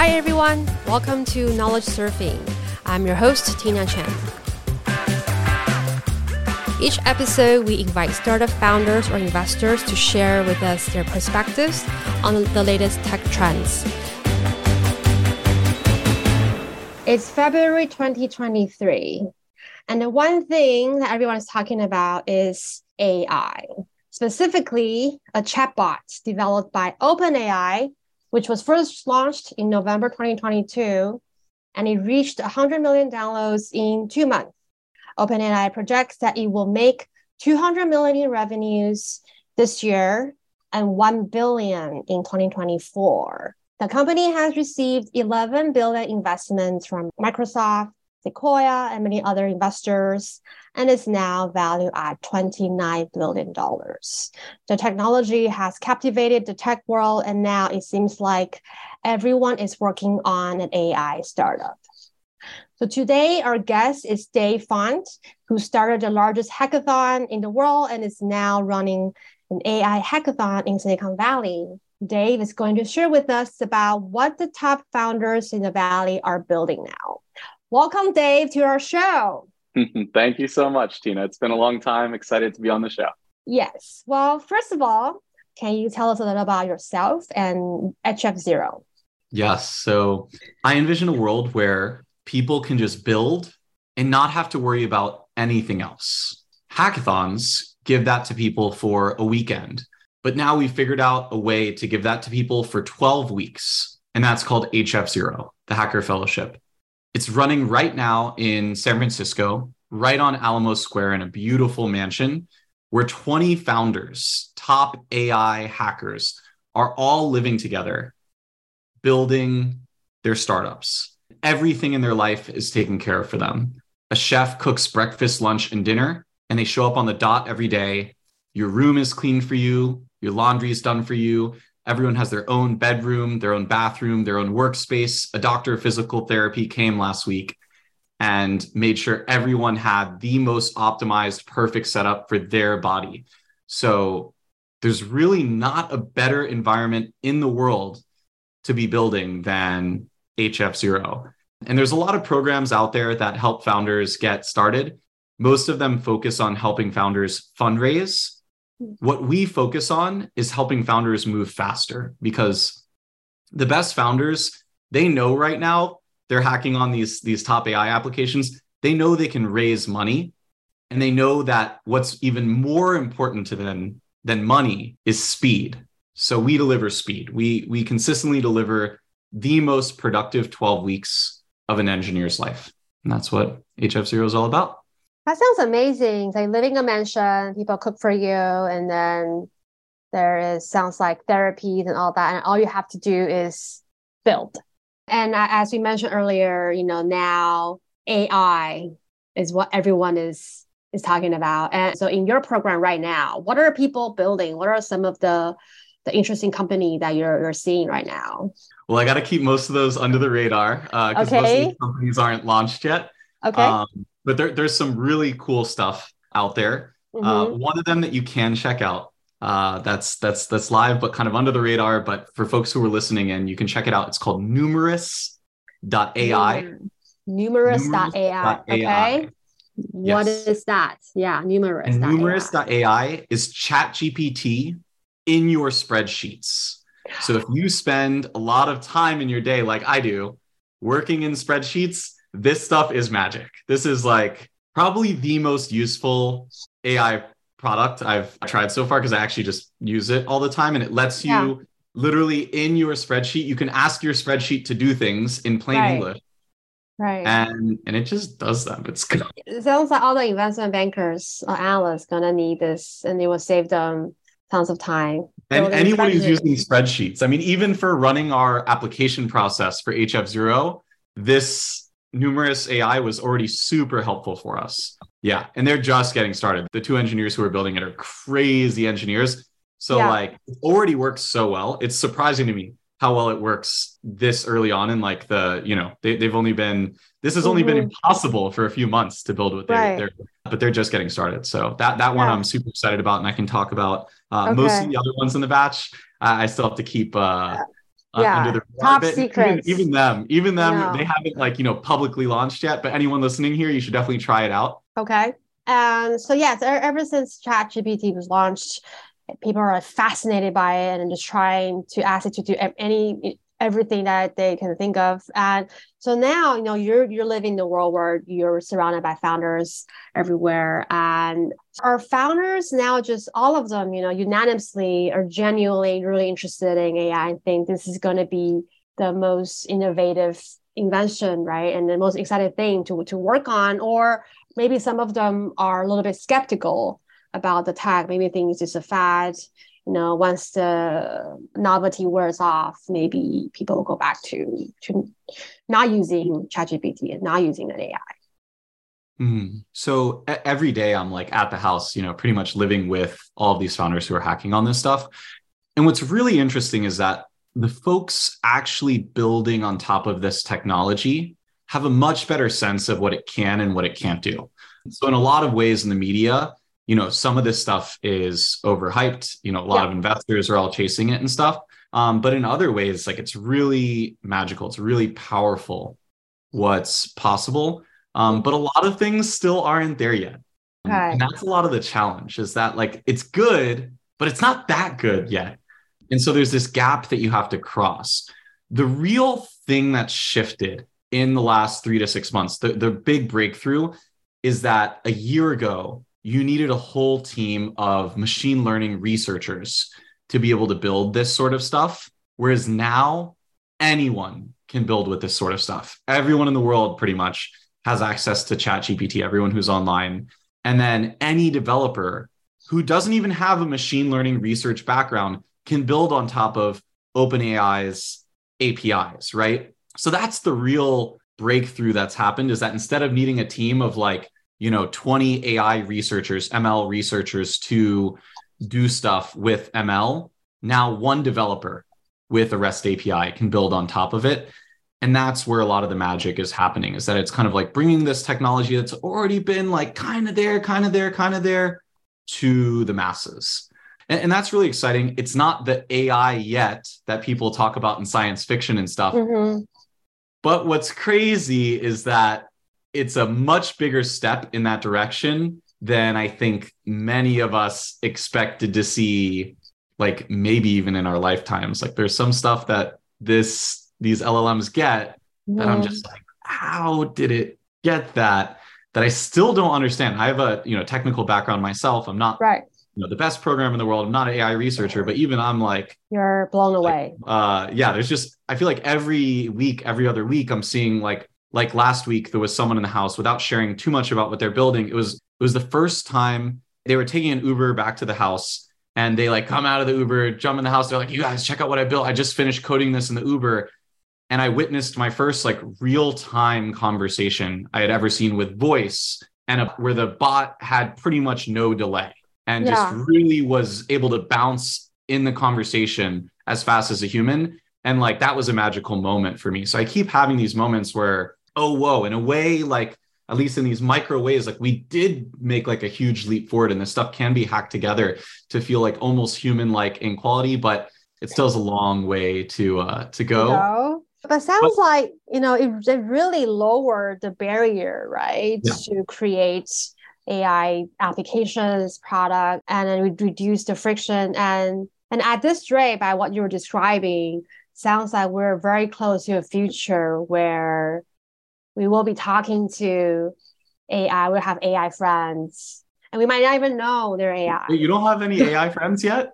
Hi, everyone. Welcome to Knowledge Surfing. I'm your host, Tina Chen. Each episode, we invite startup founders or investors to share with us their perspectives on the latest tech trends. It's February 2023. And the one thing that everyone is talking about is AI, specifically a chatbot developed by OpenAI, which was first launched in November 2022, and it reached 100 million downloads in two months. OpenAI projects that it will make 200 million in revenues this year and 1 billion in 2024. The company has received 11 billion investments from Microsoft, Sequoia, and many other investors, and is now valued at $29 billion. The technology has captivated the tech world, and now it seems like everyone is working on an AI startup. So today, our guest is Dave Fontenot, who started the largest hackathon in the world and is now running an AI hackathon in Silicon Valley. Dave is going to share with us about what the top founders in the Valley are building now. Welcome, Dave, to our show. Thank you so much, Tina. It's been a long time. Excited to be on the show. Yes. Well, first of all, can you tell us a little about yourself and HF Zero? Yes. So I envision a world where people can just build and not have to worry about anything else. Hackathons give that to people for a weekend, but now we've figured out a way to give that to people for 12 weeks, and that's called HF Zero, the Hacker Fellowship. It's running right now in San Francisco, right on Alamo Square in a beautiful mansion where 20 founders, top AI hackers, are all living together, building their startups everything in their life is taken care of for them. A chef cooks breakfast, lunch, and dinner, and they show up on the dot every day. Your room is clean for you, your laundry is done for you. Everyone has their own bedroom, their own bathroom, their own workspace. A doctor of physical therapy came last week and made sure everyone had the most optimized, perfect setup for their body. So there's really not a better environment in the world to be building than HF0. And there's a lot of programs out there that help founders get started. Most of them focus on helping founders fundraise. What we focus on is helping founders move faster because the best founders, they know right now they're hacking on these, these top AI applications. They know they can raise money and they know that what's even more important to them than money is speed. So we deliver speed. We we consistently deliver the most productive 12 weeks of an engineer's life. And that's what HF0 is all about. That sounds amazing. like living a mansion, people cook for you, and then there is sounds like therapies and all that. And all you have to do is build. And as we mentioned earlier, you know, now AI is what everyone is is talking about. And so in your program right now, what are people building? What are some of the the interesting company that you're you're seeing right now? Well, I got to keep most of those under the radar because uh, okay. most of these companies aren't launched yet. Okay. Um, but there, there's some really cool stuff out there. Uh, mm-hmm. Uh, one of them that you can check out uh, that's that's that's live, but kind of under the radar. But for folks who are listening in, you can check it out. It's called Numerous.ai. Mm. Numerous.ai. Okay. What yes. is that? Yeah, numerous. And numerous.ai is chat GPT in your spreadsheets. So if you spend a lot of time in your day, like I do, working in spreadsheets, this stuff is magic. This is like probably the most useful AI product I've tried so far because I actually just use it all the time and it lets you yeah. literally in your spreadsheet, you can ask your spreadsheet to do things in plain right. English. Right. And and it just does them. It's good. It sounds like all the investment bankers or analysts gonna need this and it will save them tons of time. And anyone who's using spreadsheets, I mean, even for running our application process for HF0, this numerous AI was already super helpful for us. Yeah. And they're just getting started. The two engineers who are building it are crazy engineers. So, yeah. like, it already works so well. It's surprising to me how well it works this early on in like the you know they, they've only been this has only mm-hmm. been impossible for a few months to build with they, right. they're but they're just getting started so that that one i'm super excited about and i can talk about uh, okay. most of the other ones in the batch uh, i still have to keep uh, uh, Yeah, under the top secrets. Even, even them, even them, Yeah. they haven't like you know publicly launched yet. But anyone listening here, you should definitely try it out. Okay. And so yes, ever since ChatGPT was launched, people are fascinated by it and just trying to ask it to do any everything that they can think of. And so now, you know, you're you're living in the world where you're surrounded by founders everywhere. And our founders now just all of them, you know, unanimously are genuinely really interested in AI and think this is gonna be the most innovative invention, right? And the most exciting thing to to work on, or maybe some of them are a little bit skeptical about the tech. Maybe think it's just a fad. You know, once the novelty wears off, maybe people will go back to to not using ChatGPT and not using an AI. Mm. So e- every day I'm like at the house, you know, pretty much living with all of these founders who are hacking on this stuff. And what's really interesting is that the folks actually building on top of this technology have a much better sense of what it can and what it can't do. So in a lot of ways in the media, you know, some of this stuff is overhyped. You know, a lot Yeah. of investors are all chasing it and stuff. Um, but in other ways, like it's really magical. It's really powerful what's possible. Um, but a lot of things still aren't there yet. Okay. And that's a lot of the challenge is that like it's good, but it's not that good yet. And so there's this gap that you have to cross. The real thing that's shifted in the last three to six months, the, the big breakthrough is that a year ago, you needed a whole team of machine learning researchers to be able to build this sort of stuff. Whereas now, anyone can build with this sort of stuff. Everyone in the world pretty much has access to ChatGPT, everyone who's online. And then any developer who doesn't even have a machine learning research background can build on top of OpenAI's APIs, right? So that's the real breakthrough that's happened is that instead of needing a team of like, you know, 20 AI researchers, ML researchers to do stuff with ML, now one developer with a REST API can build on top of it. And that's where a lot of the magic is happening is that it's kind of like bringing this technology that's already been like kind of there, kind of there, kind of there to the masses. And, and that's really exciting. It's not the AI yet that people talk about in science fiction and stuff. Mhm. But what's crazy is that it's a much bigger step in that direction than I think many of us expected to see, like maybe even in our lifetimes. Like there's some stuff that this these LLMs get that I'm just like, how did it get that? That I still don't understand. I have a you know technical background myself. I'm not right. you know the best program in the world. I'm not an AI researcher, but even I'm like, You're blown away. uh yeah there's just i feel like every week every other week i'm seeing like like last week there was someone in the house without sharing too much about what they're building. It was it was the first time they were taking an uber back to the house and they like come out of the uber jump in the house. They're like you guys check out what i built. I just finished coding this in the uber. And i witnessed my first like real time conversation i had ever seen with voice and a, where the bot had pretty much no delay and Yeah. just really was able to bounce in the conversation as fast as a human. And like that was a magical moment for me. So i keep having these moments where oh whoa in a way like at least in these micro ways like we did make like a huge leap forward and this stuff can be hacked together to feel like almost human like in quality but it still has a long way to uh to go go. But sounds like you know it, it really lowered the barrier, right, Yeah. to create AI applications, product, and then we reduce the friction. And and at this rate, by what you were describing, sounds like we're very close to a future where we will be talking to AI. We'll have AI friends, and we might not even know they're AI. You don't have any ai friends yet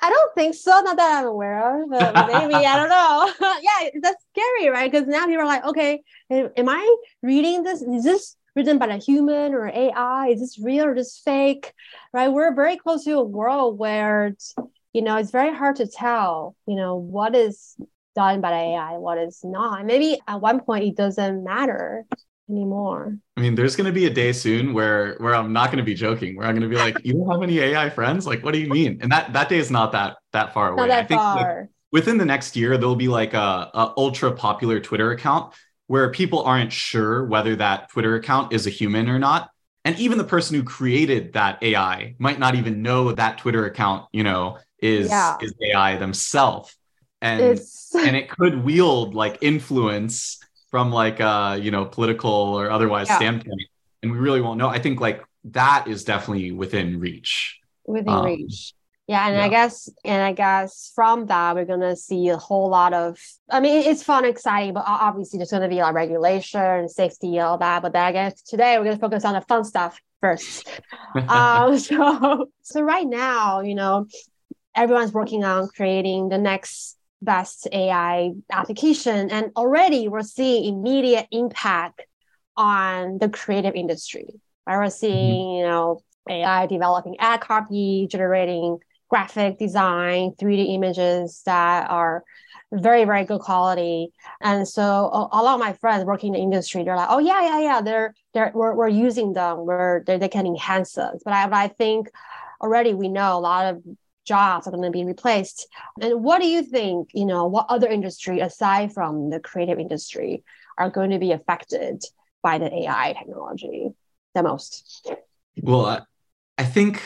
I don't think so, not that I'm aware of, but maybe I don't know. yeah, that's scary, right? Because now people are like, okay, am I reading this? Is this written by a human or AI? Is this real or just fake? Right? We're very close to a world where, it's, you know, it's very hard to tell, you know, what is done by AI, what is not. Maybe at one point it doesn't matter anymore. i mean there's going to be a day soon where where i'm not going to be joking where i'm going to be like you don't have any ai friends like what do you mean and that that day is not that that far away Not that i think like, far. within the next year there'll be like a, a ultra popular twitter account where people aren't sure whether that twitter account is a human or not and even the person who created that ai might not even know that twitter account you know is Yeah. is ai themselves and It's and it could wield like influence from like uh you know political or otherwise Yeah. standpoint and we really won't know i think like that is definitely within reach within Um, reach. Yeah, and I guess and I guess from that we're gonna see a whole lot of. I mean, it's fun, exciting, but obviously there's gonna be like regulation, and safety, all that. But then I guess today we're gonna focus on the fun stuff first. um, so so right now, you know, everyone's working on creating the next best AI application, and already we're seeing immediate impact on the creative industry. Right? We're seeing, mm-hmm. you know, AI developing ad copy, generating graphic design, 3D images that are very, very good quality. And so a, a lot of my friends working in the industry, they're like, oh yeah, yeah, yeah, they're they're we're, we're using them, we're they, they can enhance us. But I but I think already we know a lot of jobs are going to be replaced. And what do you think, you know, what other industry aside from the creative industry are going to be affected by the AI technology the most? well I, I think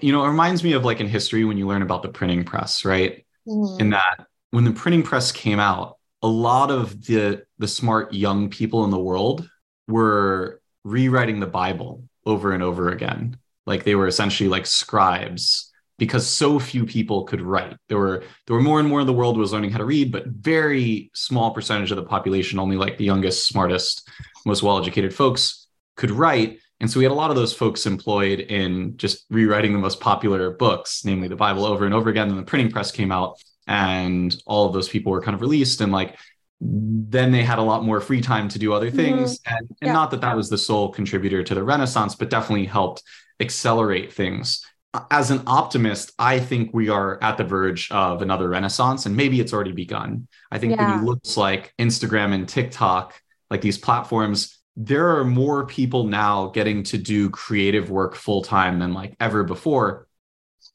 you know it reminds me of like in history when you learn about the printing press right Mhm. in that when the printing press came out a lot of the the smart young people in the world were rewriting the bible over and over again like they were essentially like scribes because so few people could write there were there were more and more in the world was learning how to read but very small percentage of the population only like the youngest smartest most well-educated folks could write and so we had a lot of those folks employed in just rewriting the most popular books namely the bible over and over again then the printing press came out and all of those people were kind of released and like then they had a lot more free time to do other things and, and Mm-hmm. Yeah. not that that was the sole contributor to the renaissance but definitely helped accelerate things as an optimist i think we are at the verge of another renaissance and maybe it's already begun. I think when you look like instagram and tiktok like these platforms there are more people now getting to do creative work full time than like ever before.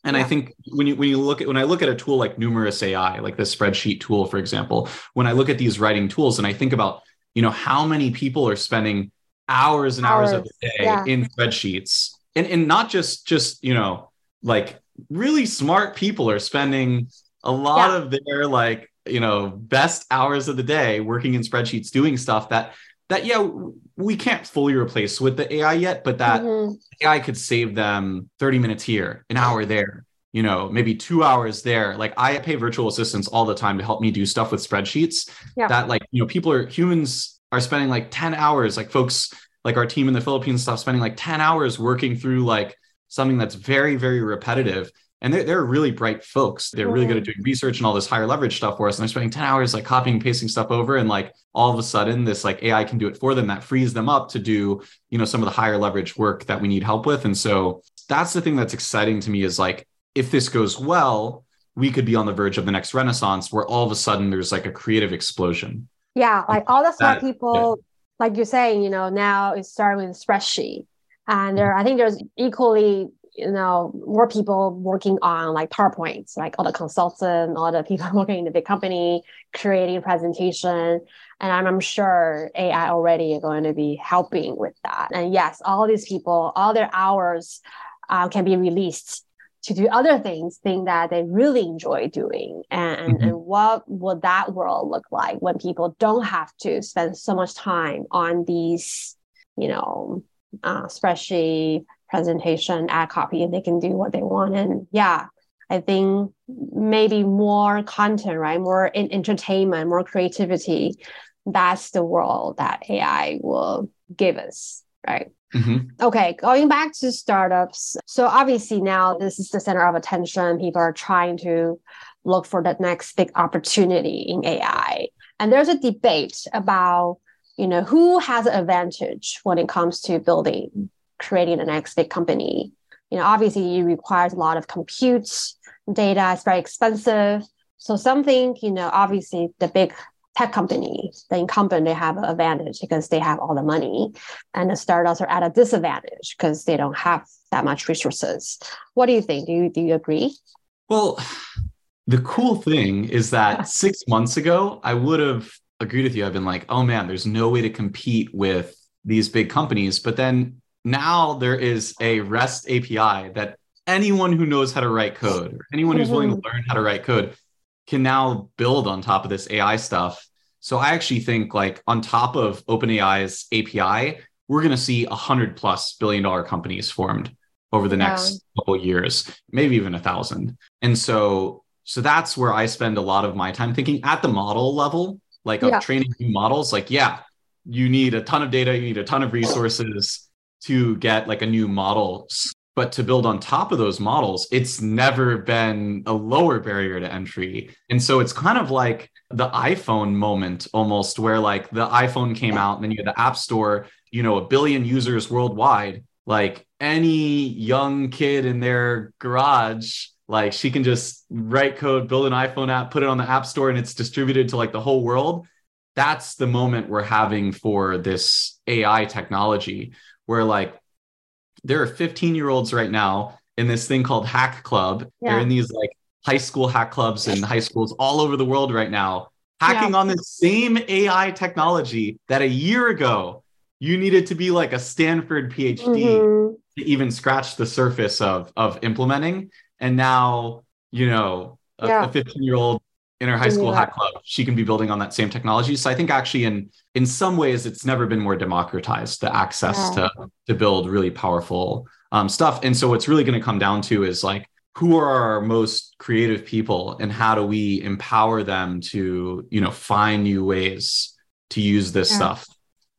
And I think when you when you look at when I look at a tool like Numerous AI, like the spreadsheet tool, for example, when I look at these writing tools and I think about, you know, how many people are spending hours and hours, of the day yeah. in spreadsheets, and and not just just you know like really smart people are spending a lot Yeah. of their like you know best hours of the day working in spreadsheets doing stuff that that yeah we can't fully replace with the AI yet, but that Mhm. AI could save them 30 minutes here, an hour there, you know, maybe two hours there. Like I pay virtual assistants all the time to help me do stuff with spreadsheets Yeah. that like, you know, people are humans are spending like 10 hours, like folks like our team in the Philippines stuff spending like 10 hours working through like something that's very, very repetitive. And they're, they're really bright folks. They're really good at mm-hmm. doing research and all this higher leverage stuff for us. And they're spending 10 hours like copying and pasting stuff over. And like all of a sudden, this like AI can do it for them that frees them up to do, you know, some of the higher leverage work that we need help with. And so that's the thing that's exciting to me is like, if this goes well, we could be on the verge of the next renaissance where all of a sudden there's like a creative explosion. Yeah, like all the smart people, like you're saying, you know, now it's starting with spreadsheet. And there, I think there's equally, you know, more people working on like PowerPoints, like all the consultant, all the people working in the big company, creating a presentation. And I'm, I'm sure AI already are going to be helping with that. And yes, all these people, all their hours uh, can be released to do other things, things that they really enjoy doing. And, Mhm. and what would that world look like when people don't have to spend so much time on these, you know, uh, spreadsheet presentation, ad copy, and they can do what they want. And yeah, I think maybe more content, right? More in entertainment, more creativity. That's the world that AI will give us, right? Mhm. Okay, going back to startups. So obviously now this is the center of attention. People are trying to look for the next big opportunity in AI. And there's a debate about, you know, who has an advantage when it comes to building, creating the next big company. You know, obviously it requires a lot of compute data, it's very expensive. So something, you know, obviously the big tech company, the incumbent, they have an advantage because they have all the money and the startups are at a disadvantage because they don't have that much resources. What do you think? Do you do you agree? Well, the cool thing is that six months ago, I would have agreed with you. I've been like, oh man, there's no way to compete with these big companies. But then now there is a REST API that anyone who knows how to write code or anyone who's willing to mm-hmm. learn how to write code can now build on top of this AI stuff. So I actually think like on top of OpenAI's API, we're going to see a hundred plus billion dollar companies formed over the next couple years, maybe even a thousand. And so, so that's where I spend a lot of my time thinking at the model level, like of yeah. training new models. Like, yeah, you need a ton of data, you need a ton of resources to get like a new model. But to build on top of those models, it's never been a lower barrier to entry. And so it's kind of like the iPhone moment almost, where like the iPhone came out and then you had the App Store, you know, a billion users worldwide. Like any young kid in their garage like she can just write code build an iphone app put it on the app store and it's distributed to like the whole world that's the moment we're having for this ai technology where like there are 15 year olds right now in this thing called hack club yeah. they're in these like high school hack clubs and high schools all over the world right now hacking yeah. on the same ai technology that a year ago you needed to be like a stanford phd mm-hmm to even scratch the surface of of implementing. And now, you know, a 15 year old in her high school hack club, she can be building on that same technology. So I think actually in in some ways it's never been more democratized the access yeah. to to build really powerful um, stuff. And so what's really going to come down to is like who are our most creative people and how do we empower them to you know find new ways to use this yeah. stuff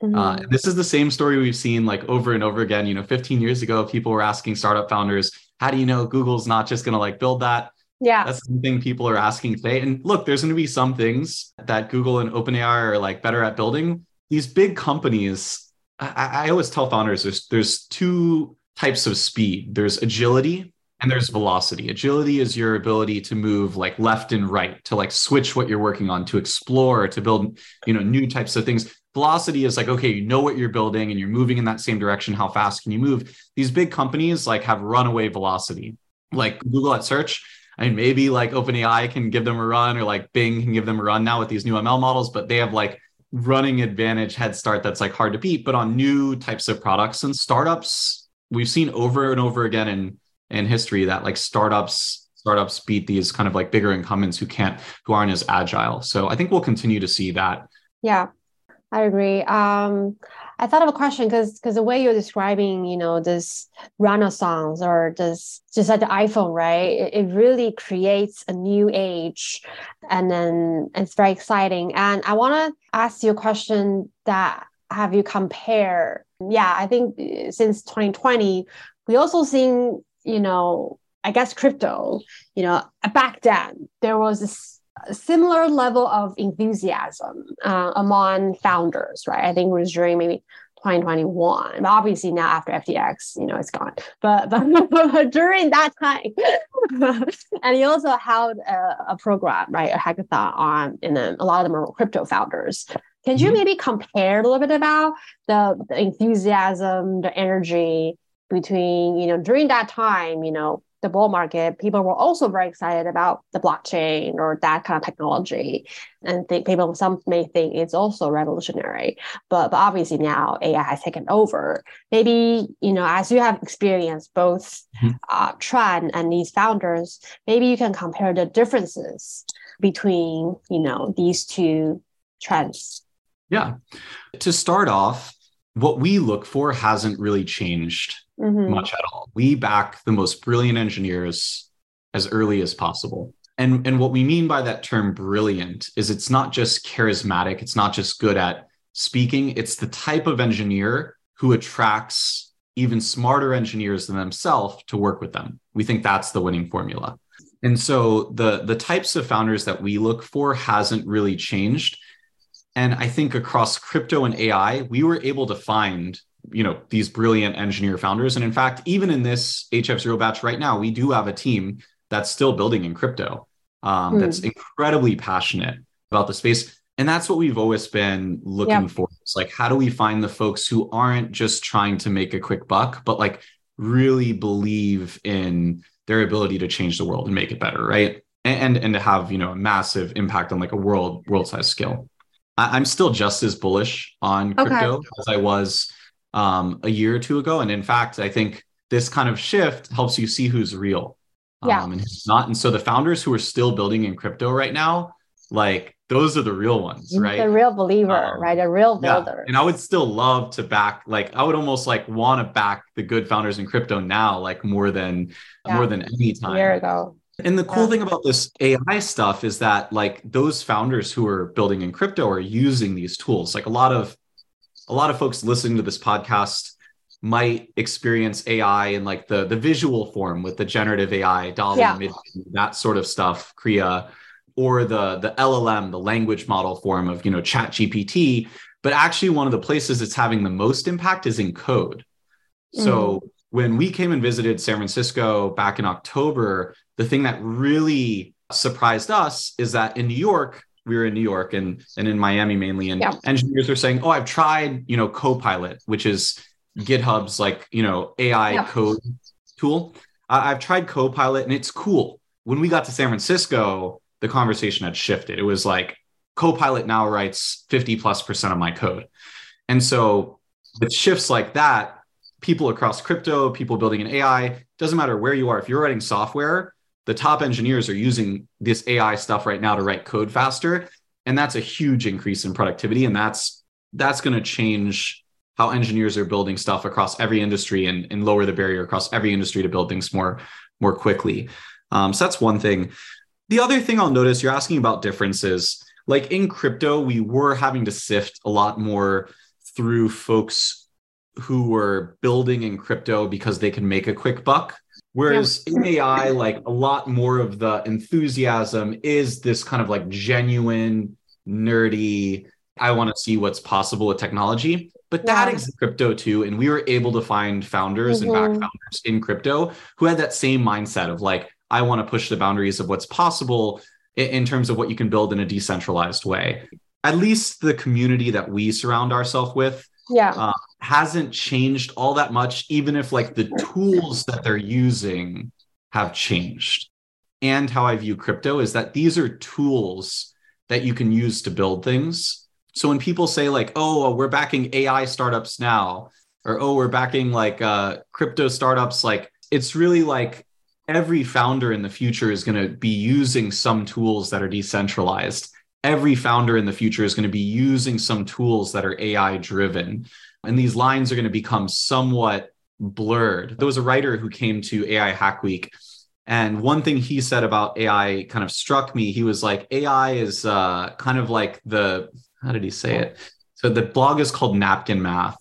uh, mm-hmm. Uh, this is the same story we've seen like over and over again. You know, 15 years ago, people were asking startup founders, "How do you know Google's not just going to like build that?" Yeah, that's the thing people are asking today. And look, there's going to be some things that Google and OpenAI are like better at building. These big companies, I, I always tell founders, there's there's two types of speed. There's agility and there's velocity. Agility is your ability to move like left and right, to like switch what you're working on, to explore, to build, you know, new types of things velocity is like okay you know what you're building and you're moving in that same direction how fast can you move these big companies like have runaway velocity like google at search I mean, maybe like OpenAI can give them a run or like Bing can give them a run now with these new ML models, but they have like running advantage head start that's like hard to beat. But on new types of products and startups, we've seen over and over again in in history that like startups startups beat these kind of like bigger incumbents who can't who aren't as agile. So I think we'll continue to see that. Yeah. I agree. Um, I thought of a question because because the way you're describing, you know, this renaissance or this just like the iPhone, right? It, it, really creates a new age, and then it's very exciting. And I want to ask you a question that have you compare? Yeah, I think uh, since 2020, we also seen, you know, I guess crypto. You know, back then there was this similar level of enthusiasm uh, among founders, right? I think it was during maybe 2021. Obviously now after FTX, you know, it's gone. But, but during that time, and he also held a, a, program, right, a hackathon on, and then a lot of them are crypto founders. Can you mm-hmm. maybe compare a little bit about the, the enthusiasm, the energy between, you know, during that time, you know, the bull market, people were also very excited about the blockchain or that kind of technology. And think people some may think it's also revolutionary. But but obviously now AI has taken over. Maybe, you know, as you have experienced both mm-hmm. uh, Tran and these founders, maybe you can compare the differences between, you know, these two trends. Yeah. To start off, what we look for hasn't really changed mm-hmm. much at all. We back the most brilliant engineers as early as possible. And, and what we mean by that term brilliant is it's not just charismatic, it's not just good at speaking, it's the type of engineer who attracts even smarter engineers than themselves to work with them. We think that's the winning formula. And so the the types of founders that we look for hasn't really changed. And I think across crypto and AI, we were able to find you know these brilliant engineer founders. And in fact even in this hf0 batch right now we do have a team that's still building in crypto um, mm. that's incredibly passionate about the space. And that's what we've always been looking for. It's like how do we find the folks who aren't just trying to make a quick buck but like really believe in their ability to change the world and make it better right? And and to have you know a massive impact on like a world world size scale I, am still just as bullish on crypto okay. as i was um, a year or two ago. And in fact, I think this kind of shift helps you see who's real. Yeah. Um, and who's not. And so the founders who are still building in crypto right now, like those are the real ones, right? The real believer, Um, right? A real Yeah. builder. And I would still love to back, like I would almost like want to back the good founders in crypto now, like more than Yeah. more than any time. a year ago. And the cool Yeah. thing about this AI stuff is that like those founders who are building in crypto are using these tools. Like a lot of a lot of folks listening to this podcast might experience AI in like the the visual form with the generative AI, DALL-E, Yeah. That sort of stuff, Krea, or the the LLM, the language model form of you know Chat GPT. But actually, one of the places it's having the most impact is in code. So mm. when we came and visited San Francisco back in October, the thing that really surprised us is that in New York, we were in New York and, and in Miami mainly, and Yeah. engineers were saying, Oh, I've tried, you know, Copilot, which is GitHub's like, you know, AI Yeah. code tool. I- I've tried Copilot and it's cool. When we got to San Francisco, the conversation had shifted. It was like Copilot now writes 50 plus percent of my code. And so with shifts like that, people across crypto, people building an AI, doesn't matter where you are. If you're writing software, the top engineers are using this AI stuff right now to write code faster. And that's a huge increase in productivity. And that's that's going to change how engineers are building stuff across every industry and, and lower the barrier across every industry to build things more, more quickly. Um, so that's one thing. The other thing I'll notice, you're asking about differences. Like in crypto, we were having to sift a lot more through folks who were building in crypto because they can make a quick buck. Whereas in AI, like a lot more of the enthusiasm is this kind of like genuine, nerdy, I want to see what's possible with technology. But that Yeah. exists crypto too. And we were able to find founders and back Mhm. founders in crypto who had that same mindset of like, I want to push the boundaries of what's possible in terms of what you can build in a decentralized way. At least the community that we surround ourselves with Yeah. uh, hasn't changed all that much, even if like the tools that they're using have changed. And how I view crypto is that these are tools that you can use to build things. So when people say like, "Oh, we're backing AI startups now," or "Oh, we're backing like uh, crypto startups," like it's really like every founder in the future is going to be using some tools that are decentralized every founder in the future is going to be using some tools that are AI driven. And these lines are going to become somewhat blurred. There was a writer who came to AI Hack Week. And one thing he said about AI kind of struck me. He was like, AI is uh, kind of like the, how did he say it? So the blog is called Napkin Math,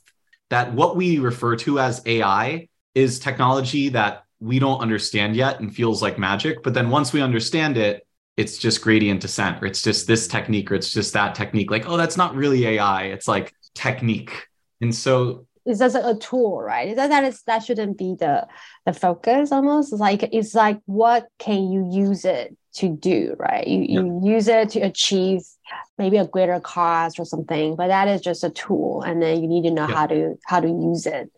that what we refer to as AI is technology that we don't understand yet and feels like magic. But then once we understand it, it's just gradient descent or it's just this technique or it's just that technique like oh that's not really ai it's like technique and so it's just a tool, right? That that is that shouldn't be the the focus almost. It's like it's like what can you use it to do, right? You you use it to achieve maybe a greater cause or something, but that is just a tool, and then you need to know Yeah. how to how to use it.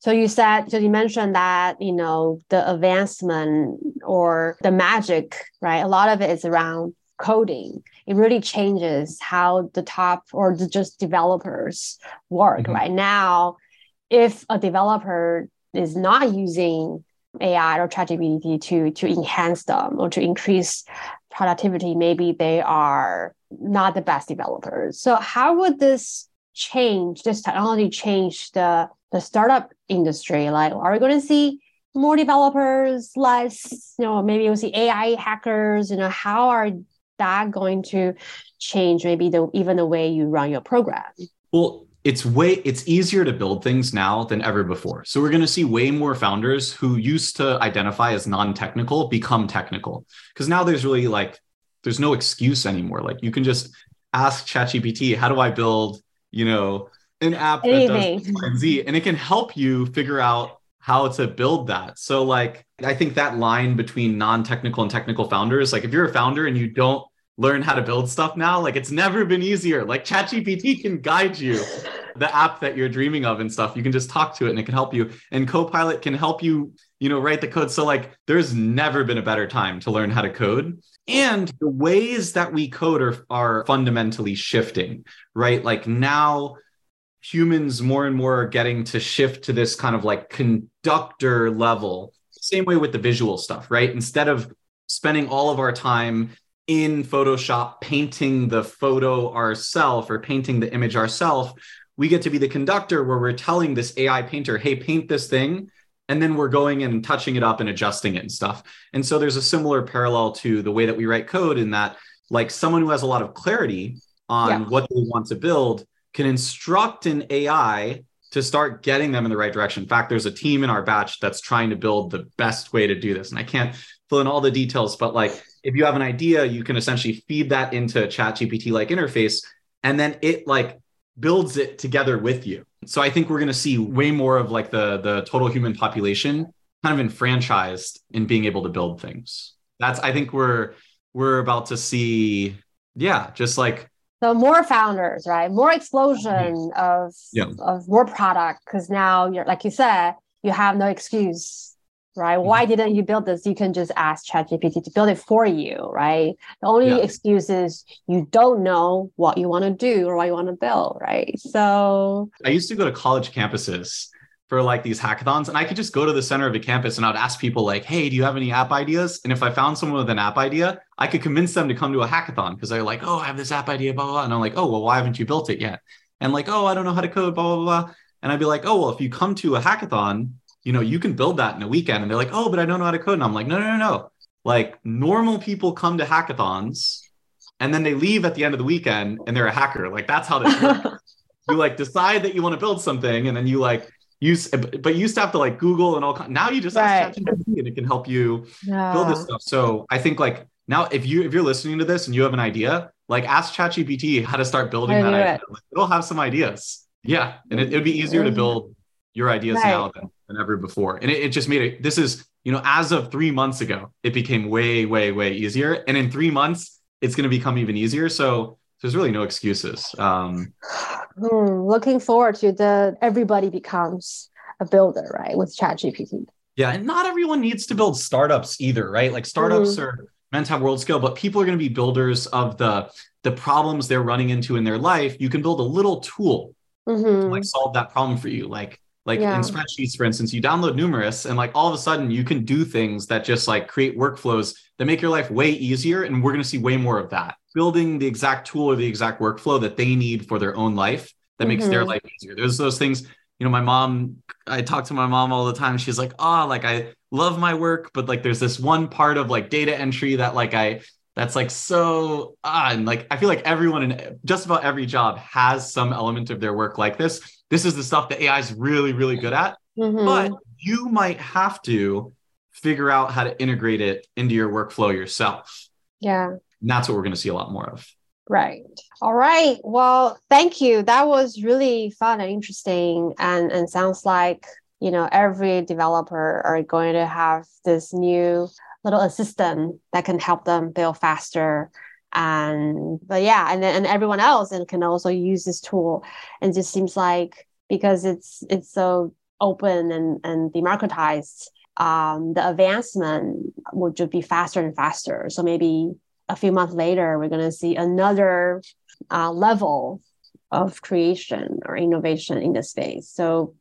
So you said, so you mentioned that you know the advancement or the magic, right? A lot of it is around coding. It really changes how the top or the just developers work Mhm. right now. If a developer is not using AI or ChatGPT to to enhance them or to increase productivity, maybe they are not the best developers. So how would this change this technology change the the startup industry? Like, are we going to see more developers, less, you know, maybe we'll see AI hackers, you know, how are that going to change maybe the even the way you run your program? well it's way it's easier to build things now than ever before. So we're going to see way more founders who used to identify as non-technical become technical. Because now there's really like there's no excuse anymore. Like you can just ask ChatGPT how do I build you know an app that does Anything. And Z? And it can help you figure out how to build that. So like I think that line between non-technical and technical founders like if you're a founder and you don't learn how to build stuff now. Like it's never been easier. Like ChatGPT can guide you the app that you're dreaming of and stuff. You can just talk to it and it can help you. And Copilot can help you, you know, write the code. So like there's never been a better time to learn how to code. And the ways that we code are, are fundamentally shifting, right? Like now humans more and more are getting to shift to this kind of like conductor level same way with the visual stuff, right? Instead of spending all of our time in Photoshop painting the photo ourselves or painting the image ourselves, we get to be the conductor where we're telling this AI painter, hey, paint this thing. And then we're going and touching it up and adjusting it and stuff. And so there's a similar parallel to the way that we write code in that, like, someone who has a lot of clarity on yeah. what they want to build can instruct an AI to start getting them in the right direction. In fact, there's a team in our batch that's trying to build the best way to do this. And I can't fill in all the details, but like if you have an idea, you can essentially feed that into a chat GPT like interface, and then it like builds it together with you. So I think we're going to see way more of like the the total human population kind of enfranchised in being able to build things. That's I think we're we're about to see yeah, just like so more founders, right? More explosion of yeah. of more product because now you're like you said, you have no excuse, right? Mm-hmm. Why didn't you build this? You can just ask ChatGPT to build it for you, right? The only yeah. excuse is you don't know what you want to do or what you want to build, right? So I used to go to college campuses for like these hackathons and i could just go to the center of the campus and i'd ask people like hey do you have any app ideas and if i found someone with an app idea i could convince them to come to a hackathon because they're like oh i have this app idea blah, blah blah and i'm like oh well why haven't you built it yet and like oh i don't know how to code blah blah blah and i'd be like oh well if you come to a hackathon you know you can build that in a weekend and they're like oh but i don't know how to code and i'm like no no no no like normal people come to hackathons and then they leave at the end of the weekend and they're a hacker like that's how this works you like decide that you want to build something and then you like use but you used to have to like google and all now you just right. ask ChatGPT and it can help you yeah. build this stuff so i think like now if you if you're listening to this and you have an idea like ask ChatGPT how to start building that idea. It. Like, it'll have some ideas yeah and it, would be easier to build your ideas right. now than, than ever before and it, it just made it this is you know as of three months ago it became way way way easier and in three months it's going to become even easier so there's really no excuses. Um, hmm, looking forward to the everybody becomes a builder, right? With ChatGPT. Yeah, and not everyone needs to build startups either, right? Like startups mm-hmm. are meant to have world scale, but people are going to be builders of the the problems they're running into in their life. You can build a little tool mm-hmm. to like solve that problem for you. Like like yeah. in spreadsheets, for instance, you download Numerous, and like all of a sudden you can do things that just like create workflows that make your life way easier. And we're going to see way more of that building the exact tool or the exact workflow that they need for their own life that makes mm-hmm. their life easier. There's those things, you know, my mom, I talk to my mom all the time. She's like, oh, like I love my work, but like there's this one part of like data entry that like I, that's like so, ah, and like I feel like everyone in just about every job has some element of their work like this. This is the stuff that AI is really, really good at. Mm-hmm. But you might have to figure out how to integrate it into your workflow yourself. Yeah. And that's what we're going to see a lot more of. Right. All right. Well, thank you. That was really fun and interesting and, and sounds like, you know, every developer are going to have this new little assistant that can help them build faster and but yeah and then and everyone else and can also use this tool and just seems like because it's it's so open and and democratized um, the advancement would just be faster and faster so maybe a few months later, we're going to see another uh, level of creation or innovation in the space. So,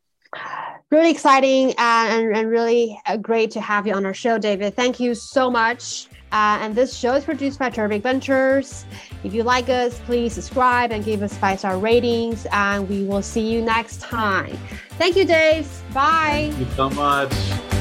really exciting and, and really uh, great to have you on our show, David. Thank you so much. Uh, and this show is produced by Terrific Ventures. If you like us, please subscribe and give us five star ratings. And we will see you next time. Thank you, Dave. Bye. Thank you so much.